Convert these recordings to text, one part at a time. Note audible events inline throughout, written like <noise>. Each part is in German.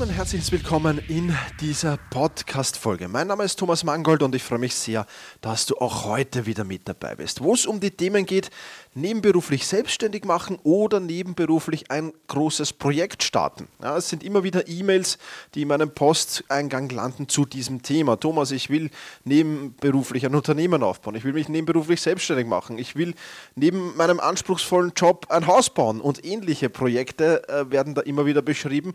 Und herzlich willkommen in dieser Podcast-Folge. Mein Name ist Thomas Mangold und ich freue mich sehr, dass du auch heute wieder mit dabei bist, wo es um die Themen geht, nebenberuflich selbstständig machen oder nebenberuflich ein großes Projekt starten. Ja, es sind immer wieder E-Mails, die in meinem Posteingang landen zu diesem Thema. Thomas, ich will nebenberuflich ein Unternehmen aufbauen, ich will mich nebenberuflich selbstständig machen, ich will neben meinem anspruchsvollen Job ein Haus bauen und ähnliche Projekte äh, werden da immer wieder beschrieben.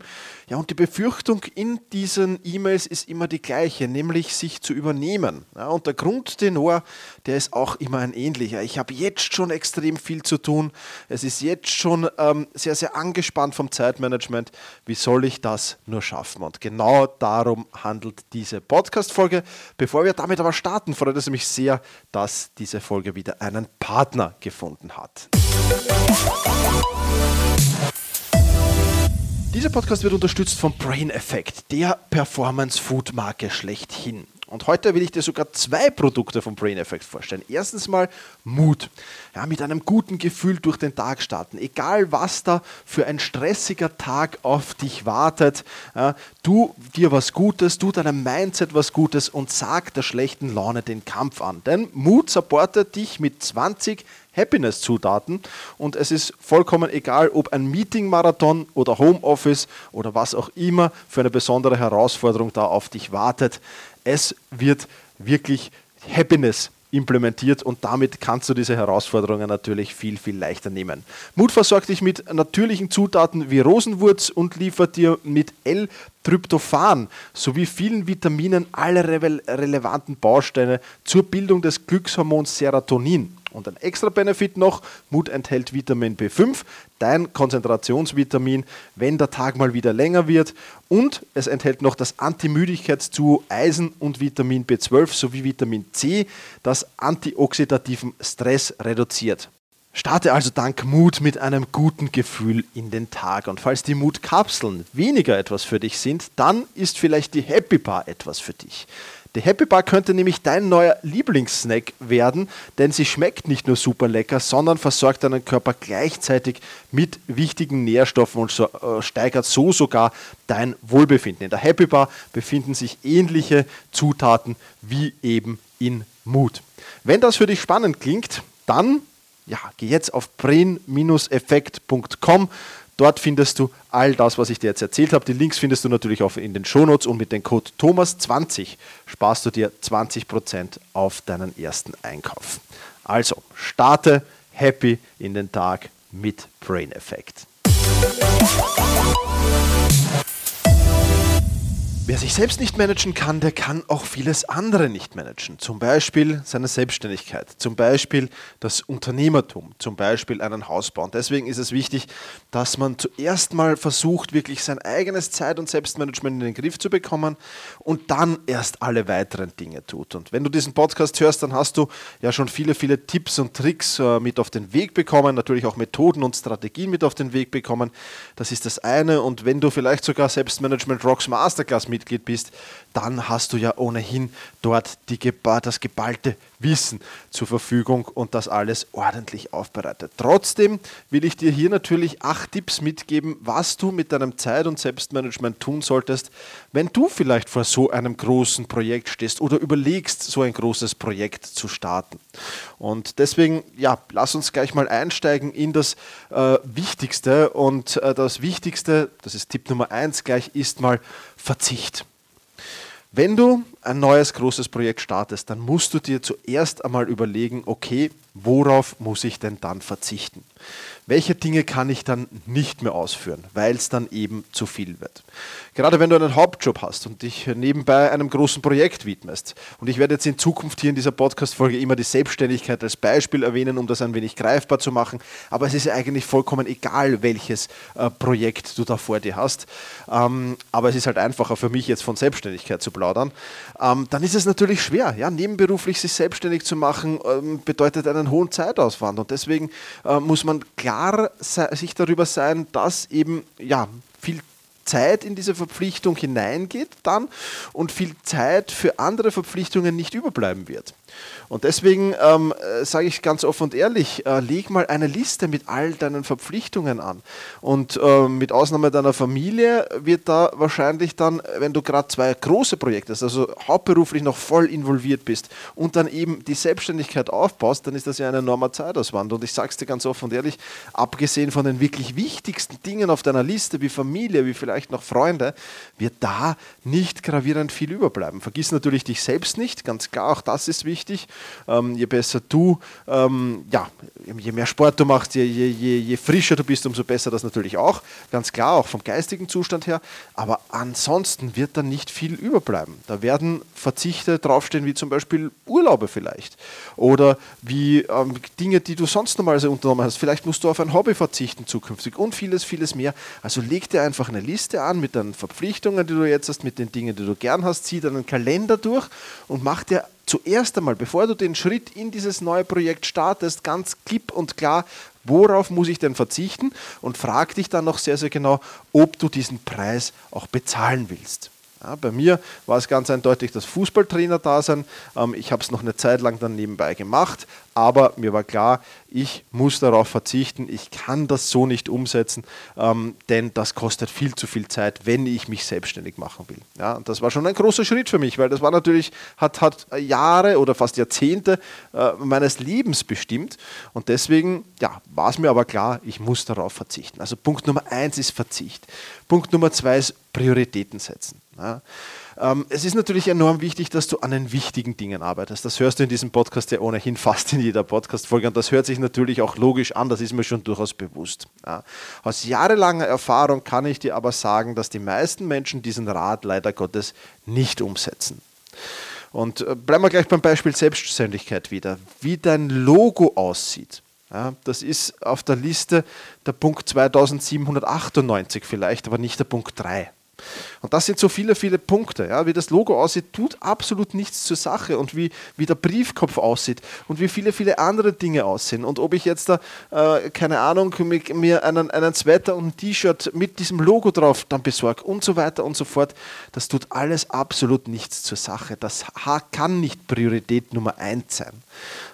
Ja, und die Befürchtung in diesen E-Mails ist immer die gleiche, nämlich sich zu übernehmen. Ja, und der Grundtenor, der ist auch immer ein ähnlicher. Ich habe jetzt schon extrem viel zu tun. Es ist jetzt schon ähm, sehr, sehr angespannt vom Zeitmanagement. Wie soll ich das nur schaffen? Und genau darum handelt diese Podcast-Folge. Bevor wir damit aber starten, freut es mich sehr, dass diese Folge wieder einen Partner gefunden hat. Dieser Podcast wird unterstützt vom Brain Effect, der Performance Food Marke schlechthin. Und heute will ich dir sogar zwei Produkte vom Brain Effect vorstellen. Erstens mal Mut. Ja, mit einem guten Gefühl durch den Tag starten. Egal was da für ein stressiger Tag auf dich wartet, ja, tu dir was Gutes, tu deinem Mindset was Gutes und sag der schlechten Laune den Kampf an. Denn Mut supportet dich mit 20 Happiness-Zutaten und es ist vollkommen egal, ob ein Meeting-Marathon oder Homeoffice oder was auch immer für eine besondere Herausforderung da auf dich wartet. Es wird wirklich Happiness implementiert und damit kannst du diese Herausforderungen natürlich viel, viel leichter nehmen. Mut versorgt dich mit natürlichen Zutaten wie Rosenwurz und liefert dir mit L-Tryptophan sowie vielen Vitaminen alle relevanten Bausteine zur Bildung des Glückshormons Serotonin. Und ein extra Benefit noch, Mut enthält Vitamin B5, dein Konzentrationsvitamin, wenn der Tag mal wieder länger wird. Und es enthält noch das Antimüdigkeitsduo Eisen und Vitamin B12 sowie Vitamin C, das antioxidativen Stress reduziert. Starte also dank Mut mit einem guten Gefühl in den Tag. Und falls die Mutkapseln weniger etwas für dich sind, dann ist vielleicht die Happy Bar etwas für dich. Die Happy Bar könnte nämlich dein neuer Lieblingssnack werden, denn sie schmeckt nicht nur super lecker, sondern versorgt deinen Körper gleichzeitig mit wichtigen Nährstoffen und so, äh, steigert so sogar dein Wohlbefinden. In der Happy Bar befinden sich ähnliche Zutaten wie eben in Mut. Wenn das für dich spannend klingt, dann ja, geh jetzt auf brain-effekt.com. Dort findest du all das, was ich dir jetzt erzählt habe. Die Links findest du natürlich auch in den Shownotes und mit dem Code Thomas20 sparst du dir 20% auf deinen ersten Einkauf. Also, starte happy in den Tag mit Brain Effect. Wer sich selbst nicht managen kann, der kann auch vieles andere nicht managen. Zum Beispiel seine Selbstständigkeit, zum Beispiel das Unternehmertum, zum Beispiel einen Hausbau. Und deswegen ist es wichtig, dass man zuerst mal versucht, wirklich sein eigenes Zeit- und Selbstmanagement in den Griff zu bekommen und dann erst alle weiteren Dinge tut. Und wenn du diesen Podcast hörst, dann hast du ja schon viele, viele Tipps und Tricks äh, mit auf den Weg bekommen, natürlich auch Methoden und Strategien mit auf den Weg bekommen. Das ist das eine. Und wenn du vielleicht sogar Selbstmanagement Rocks Masterclass mit Mitglied bist, dann hast du ja ohnehin dort die, das geballte Wissen zur Verfügung und das alles ordentlich aufbereitet. Trotzdem will ich dir hier natürlich acht Tipps mitgeben, was du mit deinem Zeit- und Selbstmanagement tun solltest, wenn du vielleicht vor so einem großen Projekt stehst oder überlegst, so ein großes Projekt zu starten. Und deswegen, ja, lass uns gleich mal einsteigen in das äh, Wichtigste. Und äh, das Wichtigste, das ist Tipp Nummer eins gleich, ist mal Verzicht. Wenn du ein neues großes Projekt startest, dann musst du dir zuerst einmal überlegen, okay, worauf muss ich denn dann verzichten? Welche Dinge kann ich dann nicht mehr ausführen, weil es dann eben zu viel wird? Gerade wenn du einen Hauptjob hast und dich nebenbei einem großen Projekt widmest. Und ich werde jetzt in Zukunft hier in dieser Podcast-Folge immer die Selbstständigkeit als Beispiel erwähnen, um das ein wenig greifbar zu machen. Aber es ist eigentlich vollkommen egal, welches äh, Projekt du da vor dir hast. Ähm, aber es ist halt einfacher für mich jetzt von Selbstständigkeit zu plaudern. Ähm, dann ist es natürlich schwer. Ja? Nebenberuflich sich selbstständig zu machen, ähm, bedeutet einen hohen Zeitauswand. Und deswegen äh, muss man klar sich darüber sein, dass eben ja, viel Zeit in diese Verpflichtung hineingeht dann und viel Zeit für andere Verpflichtungen nicht überbleiben wird. Und deswegen ähm, äh, sage ich ganz offen und ehrlich, äh, leg mal eine Liste mit all deinen Verpflichtungen an. Und äh, mit Ausnahme deiner Familie wird da wahrscheinlich dann, wenn du gerade zwei große Projekte hast, also hauptberuflich noch voll involviert bist und dann eben die Selbstständigkeit aufbaust, dann ist das ja ein enormer Zeitauswand. Und ich sage es dir ganz offen und ehrlich, abgesehen von den wirklich wichtigsten Dingen auf deiner Liste, wie Familie, wie vielleicht noch Freunde, wird da nicht gravierend viel überbleiben. Vergiss natürlich dich selbst nicht, ganz klar, auch das ist wichtig. Ähm, je besser du, ähm, ja, je mehr Sport du machst, je, je, je, je frischer du bist, umso besser das natürlich auch. Ganz klar, auch vom geistigen Zustand her. Aber ansonsten wird dann nicht viel überbleiben. Da werden Verzichte draufstehen, wie zum Beispiel Urlaube vielleicht. Oder wie ähm, Dinge, die du sonst normalerweise unternommen hast. Vielleicht musst du auf ein Hobby verzichten zukünftig und vieles, vieles mehr. Also leg dir einfach eine Liste an mit deinen Verpflichtungen, die du jetzt hast, mit den Dingen, die du gern hast. Zieh deinen Kalender durch und mach dir zuerst einmal, bevor du den Schritt in dieses neue Projekt startest, ganz klipp und klar, worauf muss ich denn verzichten und frag dich dann noch sehr, sehr genau, ob du diesen Preis auch bezahlen willst. Ja, bei mir war es ganz eindeutig das Fußballtrainer-Dasein. Ähm, ich habe es noch eine Zeit lang dann nebenbei gemacht, aber mir war klar, ich muss darauf verzichten, ich kann das so nicht umsetzen, ähm, denn das kostet viel zu viel Zeit, wenn ich mich selbstständig machen will. Ja, und das war schon ein großer Schritt für mich, weil das war natürlich, hat, hat Jahre oder fast Jahrzehnte äh, meines Lebens bestimmt und deswegen ja, war es mir aber klar, ich muss darauf verzichten. Also Punkt Nummer eins ist Verzicht. Punkt Nummer zwei ist Prioritäten setzen. Ja. Ähm, es ist natürlich enorm wichtig, dass du an den wichtigen Dingen arbeitest. Das hörst du in diesem Podcast ja ohnehin <laughs> fast in jeder Podcast-Folge und das hört sich natürlich auch logisch an, das ist mir schon durchaus bewusst. Ja. Aus jahrelanger Erfahrung kann ich dir aber sagen, dass die meisten Menschen diesen Rat leider Gottes nicht umsetzen. Und äh, bleiben wir gleich beim Beispiel Selbstständigkeit wieder. Wie dein Logo aussieht. Ja, das ist auf der Liste der Punkt 2798 vielleicht, aber nicht der Punkt 3. Und das sind so viele, viele Punkte. Ja. Wie das Logo aussieht, tut absolut nichts zur Sache. Und wie, wie der Briefkopf aussieht und wie viele, viele andere Dinge aussehen. Und ob ich jetzt da, äh, keine Ahnung, mir einen, einen Sweater und ein T-Shirt mit diesem Logo drauf dann besorge und so weiter und so fort, das tut alles absolut nichts zur Sache. Das kann nicht Priorität Nummer eins sein.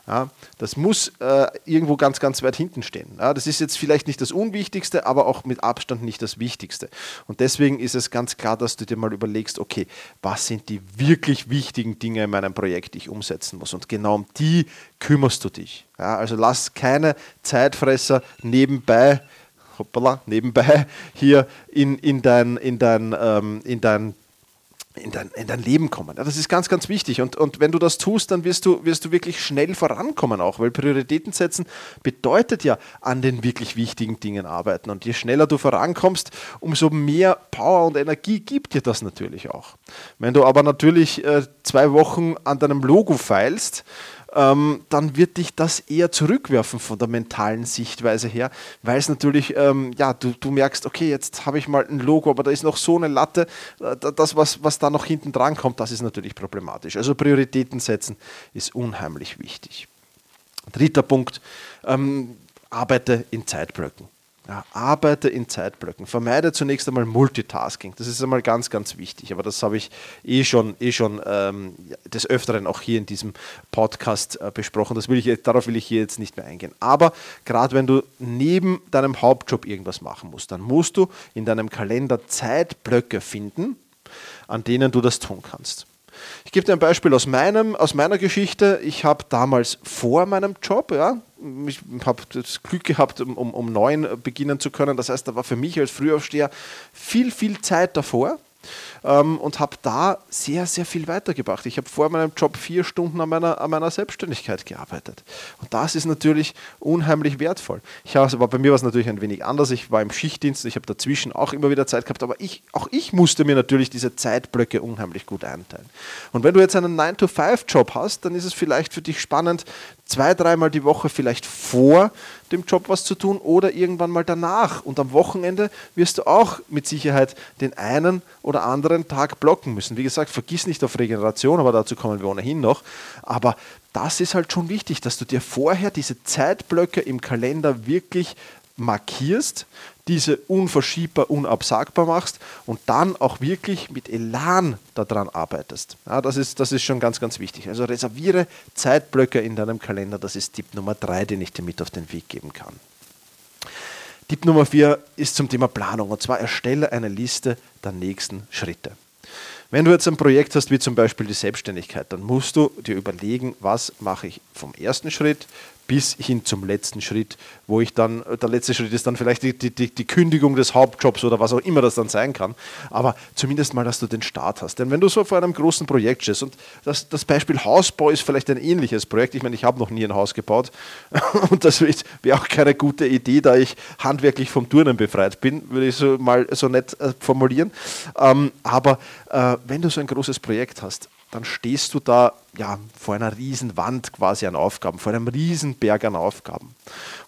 Ja, das muss äh, irgendwo ganz, ganz weit hinten stehen. Ja, das ist jetzt vielleicht nicht das Unwichtigste, aber auch mit Abstand nicht das Wichtigste. Und deswegen ist es ganz klar, dass du dir mal überlegst, okay, was sind die wirklich wichtigen Dinge in meinem Projekt, die ich umsetzen muss. Und genau um die kümmerst du dich. Ja, also lass keine Zeitfresser nebenbei hoppala, nebenbei hier in, in dein, in dein, ähm, in dein in dein, in dein Leben kommen. Ja, das ist ganz, ganz wichtig. Und, und wenn du das tust, dann wirst du, wirst du wirklich schnell vorankommen auch, weil Prioritäten setzen bedeutet ja an den wirklich wichtigen Dingen arbeiten. Und je schneller du vorankommst, umso mehr Power und Energie gibt dir das natürlich auch. Wenn du aber natürlich äh, zwei Wochen an deinem Logo feilst, ähm, dann wird dich das eher zurückwerfen von der mentalen Sichtweise her, weil es natürlich, ähm, ja, du, du merkst, okay, jetzt habe ich mal ein Logo, aber da ist noch so eine Latte, äh, das, was, was da noch hinten dran kommt, das ist natürlich problematisch. Also Prioritäten setzen ist unheimlich wichtig. Dritter Punkt, ähm, arbeite in Zeitblöcken. Ja, arbeite in Zeitblöcken. Vermeide zunächst einmal Multitasking. Das ist einmal ganz, ganz wichtig. Aber das habe ich eh schon, eh schon ähm, des Öfteren auch hier in diesem Podcast äh, besprochen. Das will ich, darauf will ich hier jetzt nicht mehr eingehen. Aber gerade wenn du neben deinem Hauptjob irgendwas machen musst, dann musst du in deinem Kalender Zeitblöcke finden, an denen du das tun kannst. Ich gebe dir ein Beispiel aus, meinem, aus meiner Geschichte. Ich habe damals vor meinem Job, ja, ich habe das Glück gehabt, um, um, um neun beginnen zu können. Das heißt, da war für mich als Frühaufsteher viel, viel Zeit davor ähm, und habe da sehr, sehr viel weitergebracht. Ich habe vor meinem Job vier Stunden an meiner, an meiner Selbstständigkeit gearbeitet. Und das ist natürlich unheimlich wertvoll. Ich aber bei mir war es natürlich ein wenig anders. Ich war im Schichtdienst, ich habe dazwischen auch immer wieder Zeit gehabt, aber ich, auch ich musste mir natürlich diese Zeitblöcke unheimlich gut einteilen. Und wenn du jetzt einen 9-to-5-Job hast, dann ist es vielleicht für dich spannend, zwei, dreimal die Woche vielleicht vor dem Job was zu tun oder irgendwann mal danach. Und am Wochenende wirst du auch mit Sicherheit den einen oder anderen Tag blocken müssen. Wie gesagt, vergiss nicht auf Regeneration, aber dazu kommen wir ohnehin noch. Aber das ist halt schon wichtig, dass du dir vorher diese Zeitblöcke im Kalender wirklich markierst, diese unverschiebbar, unabsagbar machst und dann auch wirklich mit Elan daran arbeitest. Ja, das, ist, das ist schon ganz, ganz wichtig. Also reserviere Zeitblöcke in deinem Kalender. Das ist Tipp Nummer drei, den ich dir mit auf den Weg geben kann. Tipp Nummer vier ist zum Thema Planung und zwar erstelle eine Liste der nächsten Schritte. Wenn du jetzt ein Projekt hast, wie zum Beispiel die Selbstständigkeit, dann musst du dir überlegen, was mache ich vom ersten Schritt bis hin zum letzten Schritt, wo ich dann, der letzte Schritt ist dann vielleicht die, die, die Kündigung des Hauptjobs oder was auch immer das dann sein kann, aber zumindest mal, dass du den Start hast. Denn wenn du so vor einem großen Projekt stehst und das, das Beispiel Hausbau ist vielleicht ein ähnliches Projekt, ich meine, ich habe noch nie ein Haus gebaut <laughs> und das wäre auch keine gute Idee, da ich handwerklich vom Turnen befreit bin, würde ich so mal so nett äh, formulieren. Ähm, aber äh, wenn du so ein großes Projekt hast, dann stehst du da ja, vor einer riesen Wand quasi an Aufgaben, vor einem riesen Berg an Aufgaben.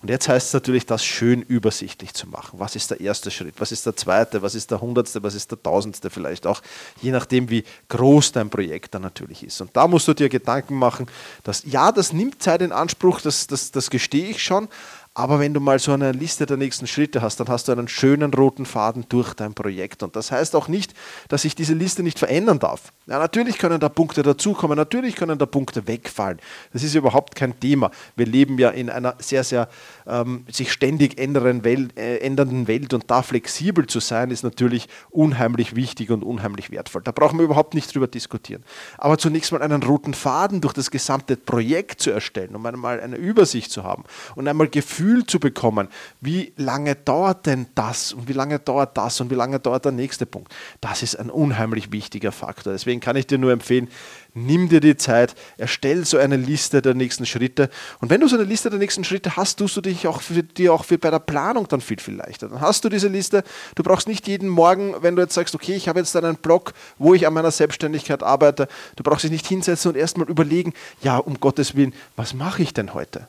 Und jetzt heißt es natürlich, das schön übersichtlich zu machen. Was ist der erste Schritt? Was ist der zweite? Was ist der hundertste? Was ist der tausendste vielleicht auch? Je nachdem, wie groß dein Projekt dann natürlich ist. Und da musst du dir Gedanken machen, dass ja, das nimmt Zeit in Anspruch, das, das, das gestehe ich schon, aber wenn du mal so eine Liste der nächsten Schritte hast, dann hast du einen schönen roten Faden durch dein Projekt. Und das heißt auch nicht, dass sich diese Liste nicht verändern darf. Ja, natürlich können da Punkte dazukommen, natürlich können da Punkte wegfallen. Das ist überhaupt kein Thema. Wir leben ja in einer sehr, sehr ähm, sich ständig ändernden Welt, äh, ändernden Welt und da flexibel zu sein, ist natürlich unheimlich wichtig und unheimlich wertvoll. Da brauchen wir überhaupt nicht drüber diskutieren. Aber zunächst mal einen roten Faden durch das gesamte Projekt zu erstellen, um einmal eine Übersicht zu haben und einmal Gefühl Gefühl zu bekommen, wie lange dauert denn das und wie lange dauert das und wie lange dauert der nächste Punkt. Das ist ein unheimlich wichtiger Faktor. Deswegen kann ich dir nur empfehlen, nimm dir die Zeit, erstell so eine Liste der nächsten Schritte. Und wenn du so eine Liste der nächsten Schritte hast, tust du dich auch für dir auch für bei der Planung dann viel, viel leichter. Dann hast du diese Liste. Du brauchst nicht jeden Morgen, wenn du jetzt sagst, okay, ich habe jetzt einen Blog, wo ich an meiner Selbstständigkeit arbeite, du brauchst dich nicht hinsetzen und erstmal überlegen, ja, um Gottes Willen, was mache ich denn heute?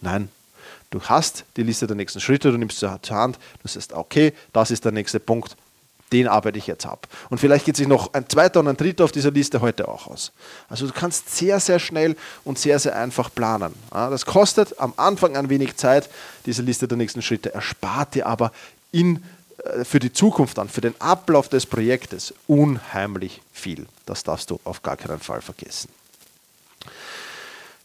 Nein, Du hast die Liste der nächsten Schritte, du nimmst sie zur Hand, du sagst, okay, das ist der nächste Punkt, den arbeite ich jetzt ab. Und vielleicht geht sich noch ein zweiter und ein dritter auf dieser Liste heute auch aus. Also du kannst sehr, sehr schnell und sehr, sehr einfach planen. Das kostet am Anfang ein wenig Zeit, diese Liste der nächsten Schritte, erspart dir aber in, äh, für die Zukunft dann, für den Ablauf des Projektes unheimlich viel. Das darfst du auf gar keinen Fall vergessen.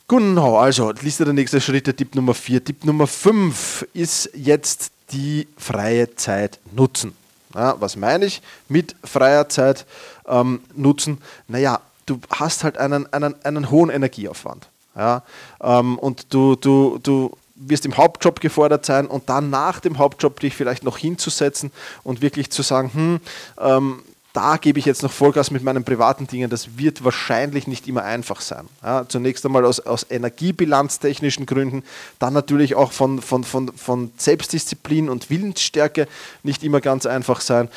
Genau, also Liste der nächsten Schritte, Tipp Nummer 4. Tipp Nummer 5 ist jetzt die freie Zeit nutzen. Ja, was meine ich mit freier Zeit ähm, nutzen? Naja, du hast halt einen, einen, einen hohen Energieaufwand. Ja? Ähm, und du, du, du wirst im Hauptjob gefordert sein und dann nach dem Hauptjob dich vielleicht noch hinzusetzen und wirklich zu sagen, hm, ähm, da gebe ich jetzt noch Vollgas mit meinen privaten Dingen. Das wird wahrscheinlich nicht immer einfach sein. Ja, zunächst einmal aus, aus energiebilanztechnischen Gründen, dann natürlich auch von, von, von, von Selbstdisziplin und Willensstärke nicht immer ganz einfach sein.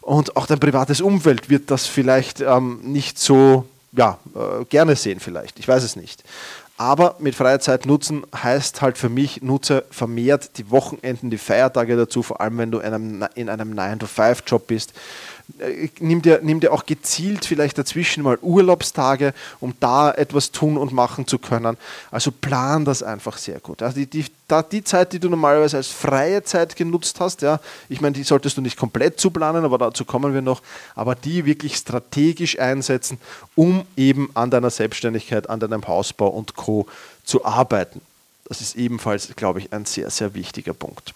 Und auch dein privates Umfeld wird das vielleicht ähm, nicht so ja, äh, gerne sehen, vielleicht. Ich weiß es nicht. Aber mit freie Zeit nutzen heißt halt für mich, nutze vermehrt die Wochenenden, die Feiertage dazu, vor allem wenn du in einem, in einem 9-to-5-Job bist nimm dir, nimm dir auch gezielt vielleicht dazwischen mal Urlaubstage, um da etwas tun und machen zu können. Also plan das einfach sehr gut. Also die, die, die Zeit, die du normalerweise als freie Zeit genutzt hast, ja, ich meine, die solltest du nicht komplett zuplanen, aber dazu kommen wir noch, aber die wirklich strategisch einsetzen, um eben an deiner Selbstständigkeit, an deinem Hausbau und Co. zu arbeiten. Das ist ebenfalls, glaube ich, ein sehr, sehr wichtiger Punkt.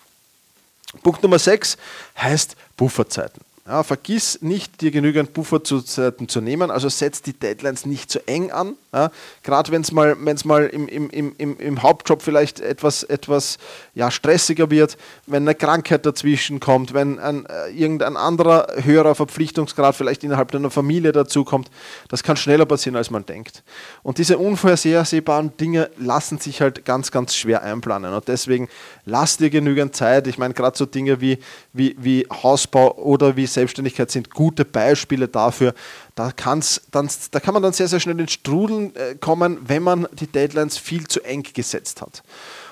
Punkt Nummer 6 heißt Bufferzeiten. Ja, vergiss nicht, dir genügend Buffer zu, zu nehmen, also setz die Deadlines nicht zu eng an. Ja, Gerade wenn es mal, wenn's mal im, im, im, im Hauptjob vielleicht etwas, etwas ja, stressiger wird, wenn eine Krankheit dazwischen kommt, wenn ein, äh, irgendein anderer höherer Verpflichtungsgrad vielleicht innerhalb einer Familie dazukommt, das kann schneller passieren, als man denkt. Und diese unvorhersehbaren Dinge lassen sich halt ganz, ganz schwer einplanen. Und deswegen lass dir genügend Zeit. Ich meine, gerade so Dinge wie, wie, wie Hausbau oder wie Selbstständigkeit sind gute Beispiele dafür. Da, kann's dann, da kann man dann sehr, sehr schnell ins Strudeln äh, kommen, wenn man die Deadlines viel zu eng gesetzt hat.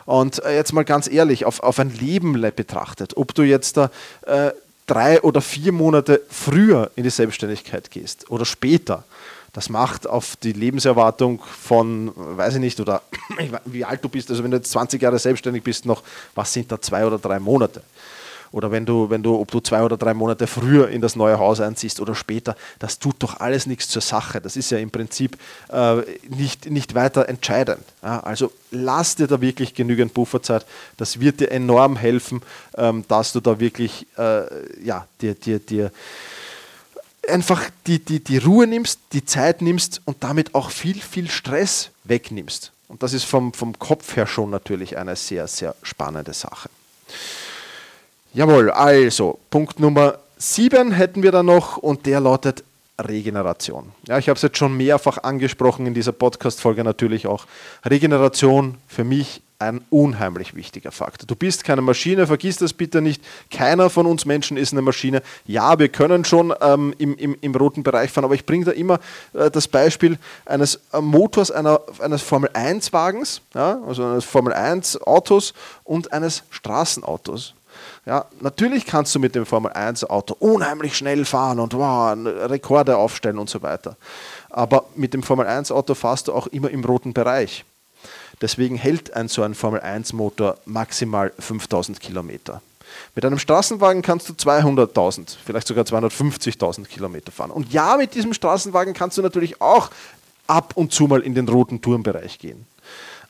Und äh, jetzt mal ganz ehrlich, auf, auf ein Leben betrachtet, ob du jetzt da äh, drei oder vier Monate früher in die Selbstständigkeit gehst oder später, das macht auf die Lebenserwartung von, weiß ich nicht, oder <clears throat> wie alt du bist, also wenn du jetzt 20 Jahre selbstständig bist, noch, was sind da zwei oder drei Monate? Oder wenn du, wenn du, ob du zwei oder drei Monate früher in das neue Haus einziehst oder später, das tut doch alles nichts zur Sache. Das ist ja im Prinzip äh, nicht, nicht weiter entscheidend. Ja, also lass dir da wirklich genügend Bufferzeit. Das wird dir enorm helfen, ähm, dass du da wirklich äh, ja, dir, dir, dir einfach die, die, die Ruhe nimmst, die Zeit nimmst und damit auch viel, viel Stress wegnimmst. Und das ist vom, vom Kopf her schon natürlich eine sehr, sehr spannende Sache. Jawohl, also Punkt Nummer 7 hätten wir da noch und der lautet Regeneration. Ja, ich habe es jetzt schon mehrfach angesprochen in dieser Podcast-Folge natürlich auch. Regeneration für mich ein unheimlich wichtiger Faktor. Du bist keine Maschine, vergiss das bitte nicht. Keiner von uns Menschen ist eine Maschine. Ja, wir können schon ähm, im, im, im, roten Bereich fahren, aber ich bringe da immer äh, das Beispiel eines äh, Motors einer, eines Formel-1-Wagens, ja, also eines Formel-1-Autos und eines Straßenautos. Ja, natürlich kannst du mit dem Formel 1 Auto unheimlich schnell fahren und wow, Rekorde aufstellen und so weiter. Aber mit dem Formel 1 Auto fahrst du auch immer im roten Bereich. Deswegen hält ein so ein Formel 1 Motor maximal 5000 Kilometer. Mit einem Straßenwagen kannst du 200.000, vielleicht sogar 250.000 Kilometer fahren. Und ja, mit diesem Straßenwagen kannst du natürlich auch ab und zu mal in den roten Turmbereich gehen.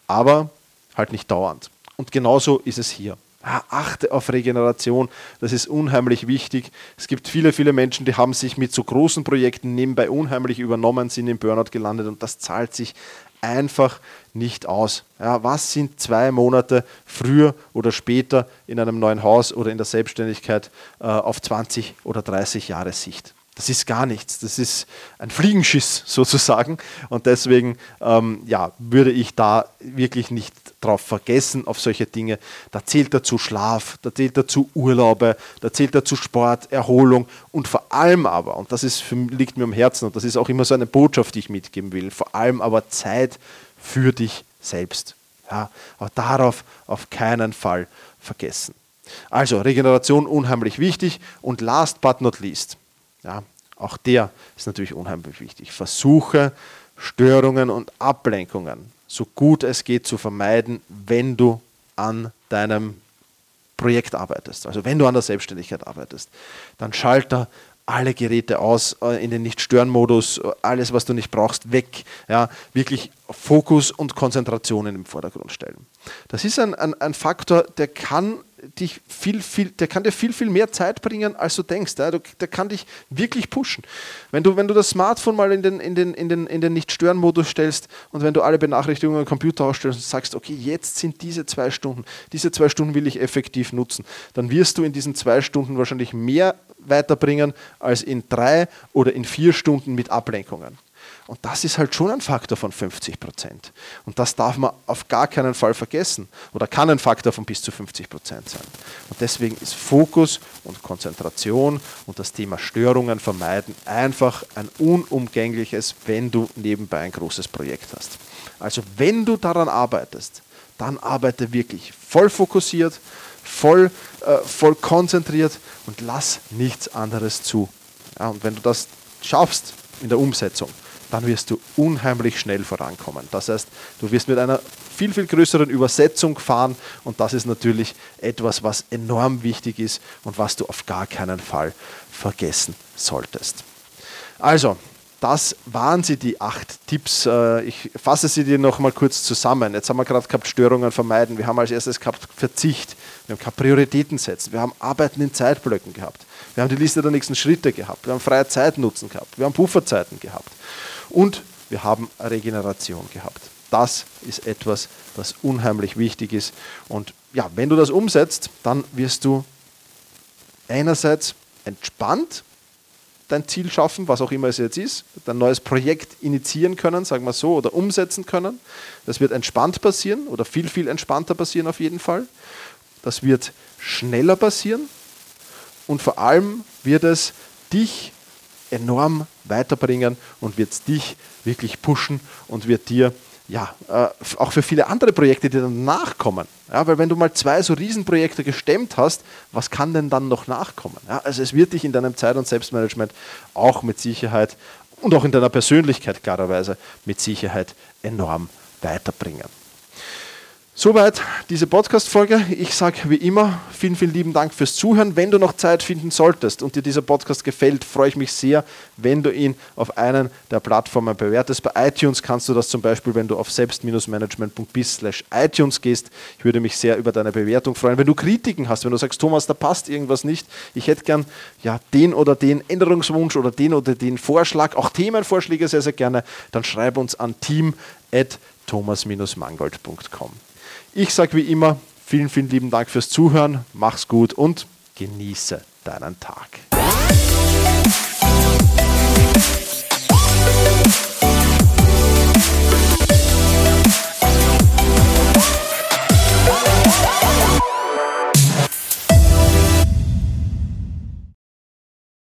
Aber halt nicht dauernd. Und genauso ist es hier. Ah, achte auf Regeneration, das ist unheimlich wichtig. Es gibt viele, viele Menschen, die haben sich mit so großen Projekten nebenbei unheimlich übernommen, sind im Burnout gelandet und das zahlt sich einfach nicht aus. Ja, was sind zwei Monate früher oder später in einem neuen Haus oder in der Selbstständigkeit äh, auf 20 oder 30 Jahre Sicht? Das ist gar nichts. Das ist ein Fliegenschiss <laughs> sozusagen. Und deswegen ähm, ja, würde ich da wirklich nicht drauf vergessen, auf solche Dinge. Da zählt dazu Schlaf, da zählt dazu Urlaube, da zählt dazu Sport, Erholung und vor allem aber, und das ist liegt mir am Herzen und das ist auch immer so eine Botschaft, die ich mitgeben will, vor allem aber Zeit für dich selbst. Ja, aber darauf auf keinen Fall vergessen. Also Regeneration unheimlich wichtig und last but not least, ja, auch der ist natürlich unheimlich wichtig. Versuche Störungen und Ablenkungen so gut es geht zu vermeiden, wenn du an deinem Projekt arbeitest. Also wenn du an der Selbstständigkeit arbeitest, dann schalte alle Geräte aus äh, in den Nicht-Stören-Modus, alles, was du nicht brauchst, weg. Ja, wirklich Fokus und Konzentration in den Vordergrund stellen. Das ist ein, ein, ein Faktor, der kann dich viel, viel, der kann dir viel, viel mehr Zeit bringen, als du denkst. Ja? der kann dich wirklich pushen. Wenn du, wenn du das Smartphone mal in den, in den, in den, in den Nicht-Stören-Modus stellst und wenn du alle Benachrichtigungen am Computer ausstellst und sagst, okay, jetzt sind diese zwei Stunden, diese zwei Stunden will ich effektiv nutzen, dann wirst du in diesen zwei Stunden wahrscheinlich mehr weiterbringen als in drei oder in vier Stunden mit Ablenkungen. Und das ist halt schon ein Faktor von 50 Prozent. Und das darf man auf gar keinen Fall vergessen oder kann ein Faktor von bis zu 50 Prozent sein. Und deswegen ist Fokus und Konzentration und das Thema Störungen vermeiden einfach ein unumgängliches, wenn du nebenbei ein großes Projekt hast. Also wenn du daran arbeitest, dann arbeite wirklich voll fokussiert, voll, äh, voll konzentriert und lass nichts anderes zu. Ja, und wenn du das schaffst in der Umsetzung, dann wirst du unheimlich schnell vorankommen. Das heißt, du wirst mit einer viel, viel größeren Übersetzung fahren und das ist natürlich etwas, was enorm wichtig ist und was du auf gar keinen Fall vergessen solltest. Also, das waren sie, die acht Tipps. Äh, ich fasse sie dir noch mal kurz zusammen. Jetzt haben wir gerade gehabt, Störungen vermeiden. Wir haben als erstes gehabt Verzicht. Wir haben gehabt Prioritäten setzen. Wir haben Arbeiten in Zeitblöcken gehabt. Wir haben die Liste der nächsten Schritte gehabt. Wir haben freie Zeit nutzen gehabt. Wir haben Pufferzeiten gehabt. Und wir haben Regeneration gehabt. Das ist etwas, das unheimlich wichtig ist. Und ja, wenn du das umsetzt, dann wirst du einerseits entspannt dein Ziel schaffen, was auch immer es jetzt ist, dein neues Projekt initiieren können, sagen wir so, oder umsetzen können. Das wird entspannt passieren oder viel, viel entspannter passieren auf jeden Fall. Das wird schneller passieren und vor allem wird es dich enorm weiterbringen und wird dich wirklich pushen und wird dir ja, äh, auch für viele andere Projekte, die dann nachkommen. Ja, weil wenn du mal zwei so Riesenprojekte gestemmt hast, was kann denn dann noch nachkommen? Ja, also es wird dich in deinem Zeit- und Selbstmanagement auch mit Sicherheit und auch in deiner Persönlichkeit klarerweise mit Sicherheit enorm weiterbringen. Soweit diese Podcast-Folge. Ich sage wie immer vielen, vielen lieben Dank fürs Zuhören. Wenn du noch Zeit finden solltest und dir dieser Podcast gefällt, freue ich mich sehr, wenn du ihn auf einen der Plattformen bewertest. Bei iTunes kannst du das zum Beispiel, wenn du auf selbst-management.bis iTunes gehst. Ich würde mich sehr über deine Bewertung freuen. Wenn du Kritiken hast, wenn du sagst, Thomas, da passt irgendwas nicht, ich hätte gern ja, den oder den Änderungswunsch oder den oder den Vorschlag, auch Themenvorschläge sehr, sehr gerne, dann schreib uns an team.thomas-mangold.com. Ich sage wie immer, vielen, vielen lieben Dank fürs Zuhören, mach's gut und genieße deinen Tag.